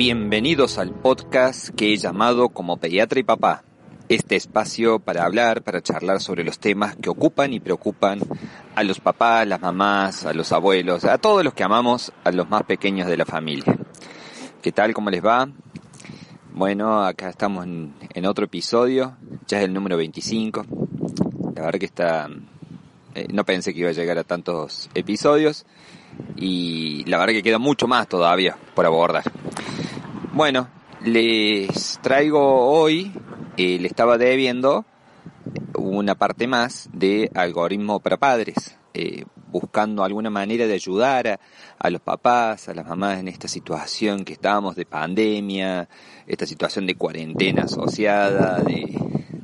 Bienvenidos al podcast que he llamado como Pediatra y Papá. Este espacio para hablar, para charlar sobre los temas que ocupan y preocupan a los papás, las mamás, a los abuelos, a todos los que amamos, a los más pequeños de la familia. ¿Qué tal? ¿Cómo les va? Bueno, acá estamos en, otro episodio, ya es el número 25. La verdad que está... Eh, no pensé que iba a llegar a tantos episodios y la verdad que queda mucho más todavía por abordar. Bueno, les traigo hoy, eh, le estaba debiendo una parte más de algoritmo para padres, eh, buscando alguna manera de ayudar a, los papás, a las mamás en esta situación que estamos de pandemia, esta situación de cuarentena asociada, de,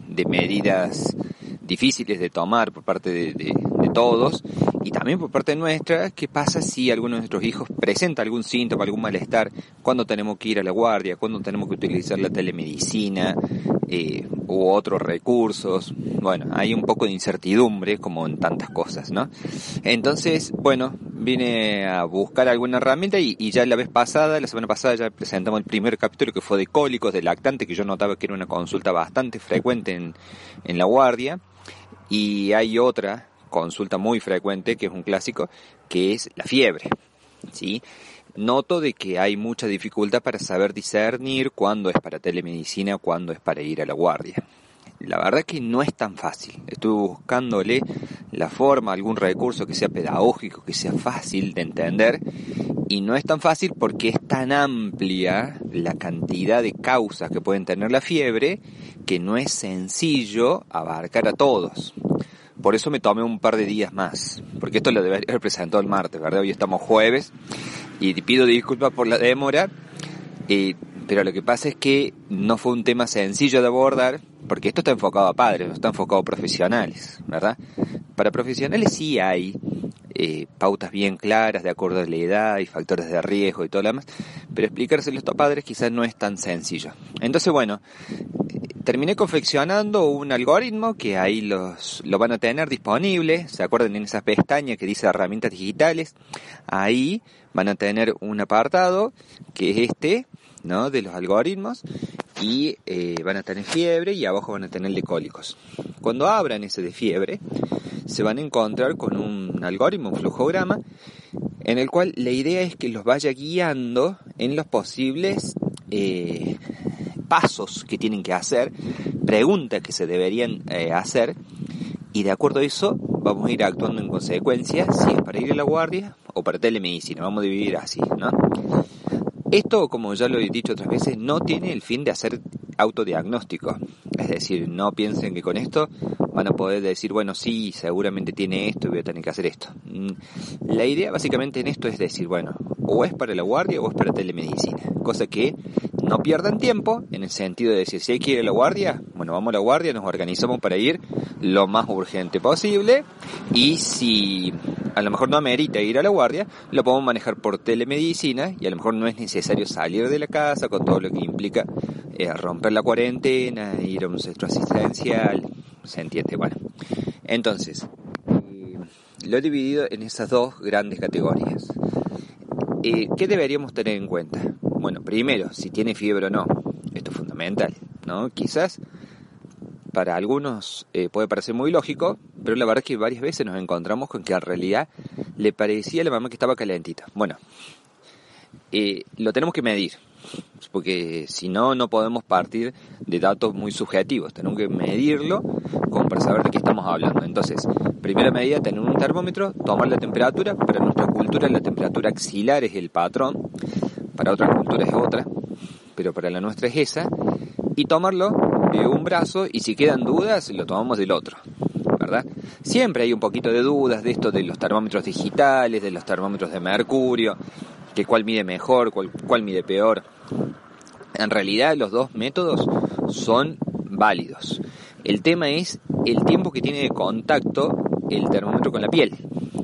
de medidas difíciles de tomar por parte de, todos y también por parte nuestra, qué pasa si alguno de nuestros hijos presenta algún síntoma, algún malestar, cuando tenemos que ir a la guardia, cuando tenemos que utilizar la telemedicina eh, u otros recursos. Bueno, hay un poco de incertidumbre como en tantas cosas, ¿no? Entonces, bueno, vine a buscar alguna herramienta y, y, ya la vez pasada, la semana pasada ya presentamos el primer capítulo que fue de cólicos, de lactante, que yo notaba que era una consulta bastante frecuente en, en la guardia. Y hay otra consulta muy frecuente, que es un clásico, que es la fiebre. ¿sí? Noto de que hay mucha dificultad para saber discernir cuándo es para telemedicina, cuándo es para ir a la guardia. La verdad que no es tan fácil. Estuve buscándole la forma, algún recurso que sea pedagógico, que sea fácil de entender. Y no es tan fácil porque es tan amplia la cantidad de causas que pueden tener la fiebre que no es sencillo abarcar a todos. Por eso me tomé un par de días más, porque esto lo debería haber presentado el martes, ¿verdad? Hoy estamos jueves y pido disculpas por la demora, pero lo que pasa es que no fue un tema sencillo de abordar, porque esto está enfocado a padres, no está enfocado a profesionales, ¿verdad? Para profesionales sí hay eh, pautas bien claras de acuerdo a la edad y factores de riesgo y todo lo demás, pero explicárselos a padres quizás no es tan sencillo. Entonces, bueno, terminé confeccionando un algoritmo que ahí los, lo van a tener disponible. ¿Se acuerdan en esas pestañas que dice herramientas digitales? Ahí van a tener un apartado que es este, ¿no? De los algoritmos y eh, van a tener fiebre y abajo van a tener de cólicos. Cuando abran ese de fiebre, se van a encontrar con un algoritmo, un flujograma, en el cual la idea es que los vaya guiando en los posibles eh, pasos que tienen que hacer, preguntas que se deberían eh, hacer y de acuerdo a eso vamos a ir actuando en consecuencia si es para ir a la guardia o para telemedicina, vamos a dividir así, ¿no? Esto, como ya lo he dicho otras veces, no tiene el fin de hacer autodiagnóstico. Es decir, no piensen que con esto van a poder decir, bueno, sí, seguramente tiene esto y voy a tener que hacer esto. Mm, la idea básicamente en esto es decir, bueno, o es para la guardia o es para telemedicina. Cosa que no pierdan tiempo en el sentido de decir, si hay que ir a la guardia, bueno, vamos a la guardia, nos organizamos para ir lo más urgente posible y si a lo mejor no amerita ir a la guardia, lo podemos manejar por telemedicina y a lo mejor no es necesario salir de la casa con todo lo que implica eh, romper la cuarentena, ir a un centro asistencial, se entiende, bueno. Entonces, eh, lo he dividido en esas dos grandes categorías. Eh, ¿Qué deberíamos tener en cuenta? Bueno, primero, si tiene fiebre o no. Esto es fundamental, ¿no? Quizás para algunos eh, puede parecer muy lógico, pero la verdad es que varias veces nos encontramos con que en realidad le parecía a la mamá que estaba calentita. Bueno, eh, lo tenemos que medir, porque si no, no podemos partir de datos muy subjetivos. Tenemos que medirlo como para saber de qué estamos hablando. Entonces, primera medida, tener un termómetro, tomar la temperatura. Para nuestra cultura, la temperatura axilar es el patrón para otras culturas es otra, pero para la nuestra es esa, y tomarlo de un brazo y si quedan dudas lo tomamos del otro, ¿verdad? Siempre hay un poquito de dudas de esto de los termómetros digitales, de los termómetros de mercurio, que cuál mide mejor, cuál, cuál mide peor. En realidad los dos métodos son válidos. El tema es el tiempo que tiene de contacto el termómetro con la piel.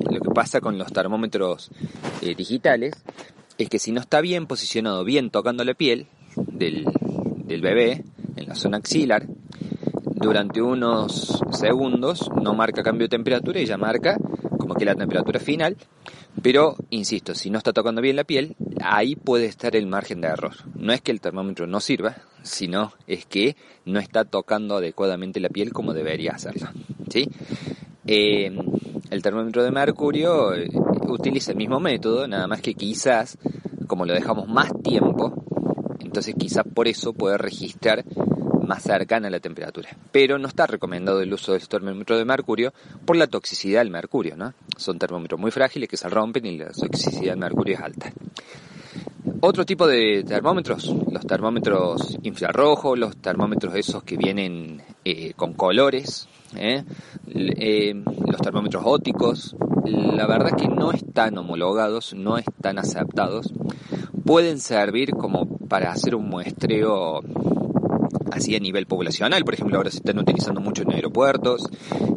Lo que pasa con los termómetros eh, digitales es que si no está bien posicionado, bien tocando la piel del, bebé, en la zona axilar, durante unos segundos no marca cambio de temperatura y ya marca como que la temperatura final, pero insisto, si no está tocando bien la piel, ahí puede estar el margen de error. No es que el termómetro no sirva, sino es que no está tocando adecuadamente la piel como debería hacerlo. ¿sí? Eh, el termómetro de mercurio eh, utiliza el mismo método, nada más que quizás, como lo dejamos más tiempo, entonces quizás por eso puede registrar más cercana la temperatura. Pero no está recomendado el uso del termómetro de mercurio por la toxicidad del mercurio, ¿no? Son termómetros muy frágiles que se rompen y la toxicidad del mercurio es alta. Otro tipo de termómetros, los termómetros infrarrojos, los termómetros esos que vienen eh, con colores, ¿eh? Eh, los termómetros ópticos, la verdad que no están homologados, no están aceptados, pueden servir como para hacer un muestreo así a nivel poblacional, por ejemplo ahora se están utilizando mucho en aeropuertos,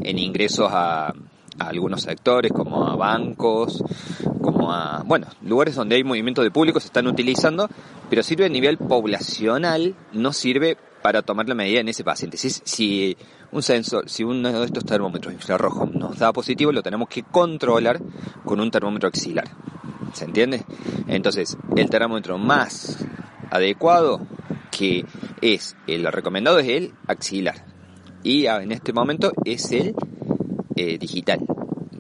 en ingresos a, algunos sectores como a bancos, como a, bueno, lugares donde hay movimiento de público se están utilizando, pero sirve a nivel poblacional, no sirve para tomar la medida en ese paciente. Si, si un sensor, si uno de estos termómetros infrarrojos nos da positivo, lo tenemos que controlar con un termómetro axilar. ¿Se entiende? Entonces, el termómetro más adecuado que es, el recomendado es el axilar. Y en este momento es el eh, digital,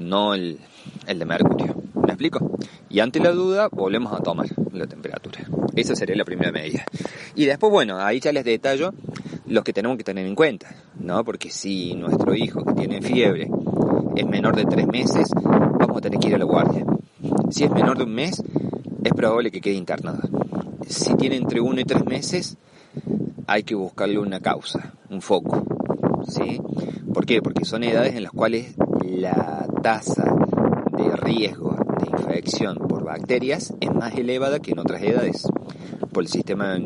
no el, el de mercurio. ¿Me explico? Y ante la duda, volvemos a tomar la temperatura. Esa sería la primera medida. Y después, bueno, ahí ya les detallo los que tenemos que tener en cuenta, ¿no? Porque si nuestro hijo que tiene fiebre es menor de tres meses, vamos a tener que ir a la guardia. Si es menor de un mes, es probable que quede internado. Si tiene entre uno y tres meses, hay que buscarle una causa, un foco. ¿sí? ¿Por qué? Porque son edades en las cuales la tasa de riesgo infección por bacterias es más elevada que en otras edades. Por el sistema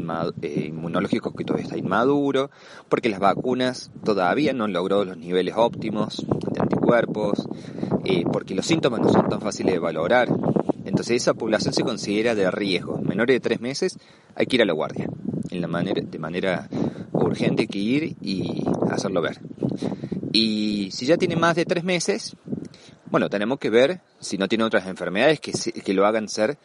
eh, inmunológico que todavía está inmaduro, porque las vacunas todavía no han logrado los niveles óptimos de anticuerpos, eh, porque los síntomas no son tan fáciles de valorar. Entonces esa población se considera de riesgo. Menores de tres meses hay que ir a la guardia en la manera, de manera urgente que ir y hacerlo ver. Y si ya tiene más de tres meses, bueno, tenemos que ver si no tiene otras enfermedades que, que lo hagan ser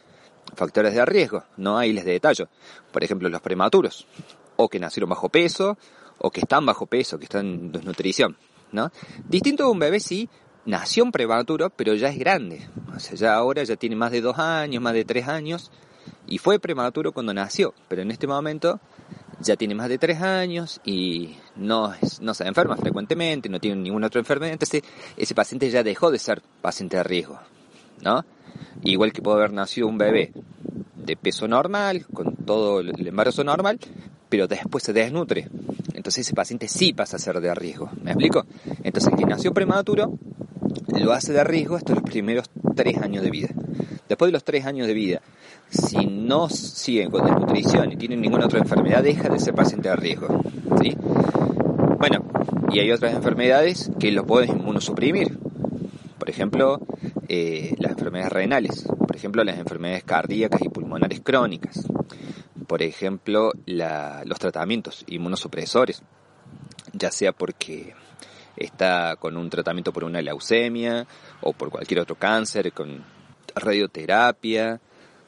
factores de riesgo. No hay les de detalle. Por ejemplo, los prematuros, o que nacieron bajo peso, o que están bajo peso, que están en desnutrición. ¿no? Distinto de un bebé si nació prematuro, pero ya es grande. O sea, ya ahora ya tiene más de dos años, más de tres años, y fue prematuro cuando nació, pero en este momento ya tiene más de tres años y no, no se enferma frecuentemente, no tiene ninguna otra enfermedad, entonces ese paciente ya dejó de ser paciente de riesgo, ¿no? Igual que puede haber nacido un bebé de peso normal, con todo el embarazo normal, pero después se desnutre. Entonces ese paciente sí pasa a ser de riesgo. ¿Me explico? Entonces el que nació prematuro lo hace de riesgo hasta los primeros tres años de vida. Después de los tres años de vida, si no siguen con desnutrición y tienen ninguna otra enfermedad, deja de ser paciente de riesgo. Bueno, y hay otras enfermedades que lo pueden inmunosuprimir. Por ejemplo, eh, las enfermedades renales. Por ejemplo, las enfermedades cardíacas y pulmonares crónicas. Por ejemplo, los tratamientos inmunosupresores. Ya sea porque está con un tratamiento por una leucemia o por cualquier otro cáncer, con radioterapia,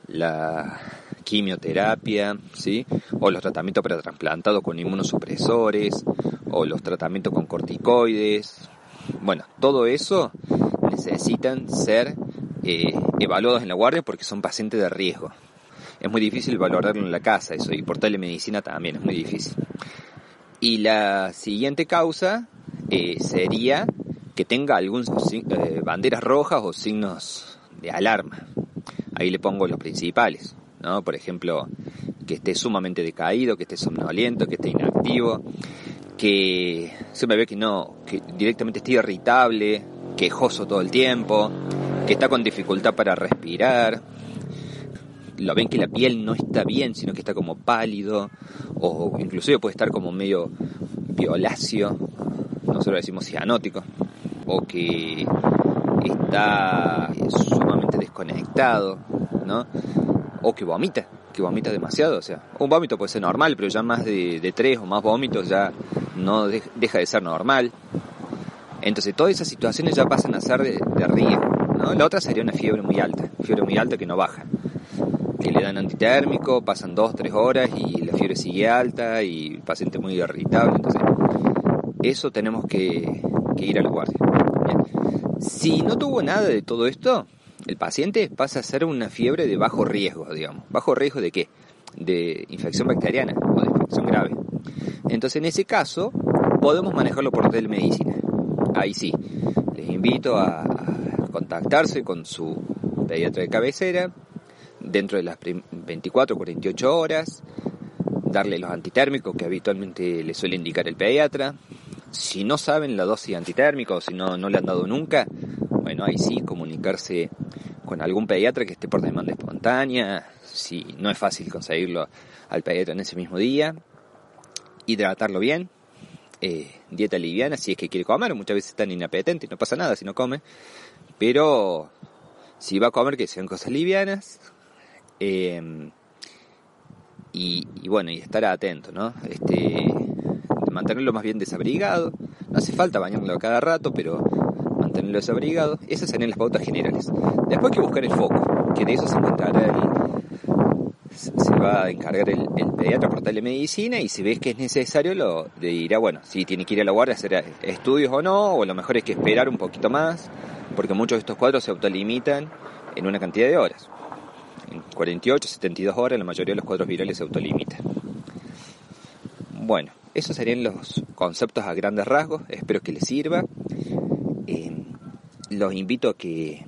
la quimioterapia, ¿sí? O los tratamientos para con inmunosupresores, o los tratamientos con corticoides. Bueno, todo eso necesitan ser eh, evaluados en la guardia porque son pacientes de riesgo. Es muy difícil valorarlo en la casa, eso, y por telemedicina también es muy difícil. Y la siguiente causa eh, sería que tenga algún eh, banderas rojas o signos de alarma. Ahí le pongo los principales, ¿no? Por ejemplo, que esté sumamente decaído, que esté somnoliento, que esté inactivo, que se me ve que no, que directamente esté irritable, quejoso todo el tiempo, que está con dificultad para respirar, lo ven que la piel no está bien, sino que está como pálido, o inclusive puede estar como medio violáceo, nosotros decimos cianótico, o que está ¿no? O que vomita, que vomita demasiado, o sea, un vómito puede ser normal, pero ya más de, tres o más vómitos ya no deja de ser normal. Entonces todas esas situaciones ya pasan a ser de, riesgo, ¿no? La otra sería una fiebre muy alta, fiebre muy alta que no baja. que le dan antitérmico, pasan dos, tres horas y la fiebre sigue alta y el paciente muy irritable. Entonces, eso tenemos que, ir a la guardia. Si no tuvo nada de todo esto, el paciente pasa a ser una fiebre de bajo riesgo, digamos. ¿Bajo riesgo de qué? De infección bacteriana o de infección grave. Entonces, en ese caso, podemos manejarlo por telemedicina. Ahí sí, les invito a contactarse con su pediatra de cabecera dentro de las 24 o 48 horas, darle los antitérmicos que habitualmente le suele indicar el pediatra. Si no saben la dosis antitérmica o si no, no le han dado nunca, bueno, ahí sí comunicarse con algún pediatra que esté por demanda espontánea, si no es fácil conseguirlo al pediatra en ese mismo día, hidratarlo bien, eh, dieta liviana si es que quiere comer, muchas veces están inapetentes y no pasa nada si no come, pero si va a comer que sean cosas livianas, eh, y, bueno, y estar atento, ¿no? Este, mantenerlo más bien desabrigado. No hace falta bañarlo cada rato, pero mantenerlo desabrigado. Esas serían las pautas generales. Después hay que buscar el foco, que de eso se encontrará el, se va a encargar el, pediatra por telemedicina y si ves que es necesario lo dirá, bueno, si tiene que ir a la guardia a hacer estudios o no, o lo mejor es que esperar un poquito más, porque muchos de estos cuadros se autolimitan en una cantidad de horas. En 48, 72 horas la mayoría de los cuadros virales se autolimitan. Bueno, esos serían los conceptos a grandes rasgos. Espero que les sirva. Los invito a que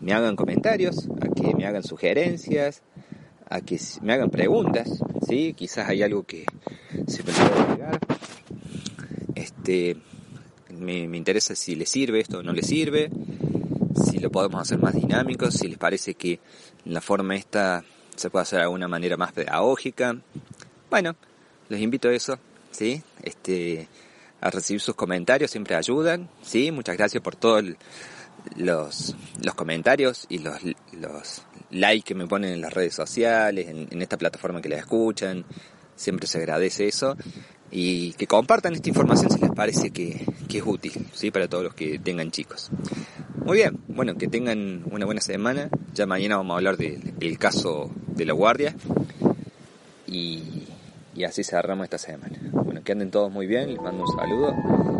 me hagan comentarios, a que me hagan sugerencias, a que me hagan preguntas. ¿sí? Quizás hay algo que se me pueda agregar. Este, me, me interesa si les sirve esto o no les sirve si lo podemos hacer más dinámico, si les parece que la forma esta se puede hacer de alguna manera más pedagógica. Bueno, les invito a eso, ¿sí? Este, a recibir sus comentarios, siempre ayudan, ¿sí? Muchas gracias por todos los, los comentarios y los, los likes que me ponen en las redes sociales, en, esta plataforma que la escuchan. Siempre se agradece eso y que compartan esta información si les parece que, que es útil, ¿sí? Para todos los que tengan chicos. Muy bien, bueno, que tengan una buena semana. Ya mañana vamos a hablar del caso de la guardia. Y, y así cerramos esta semana. Bueno, que anden todos muy bien, les mando un saludo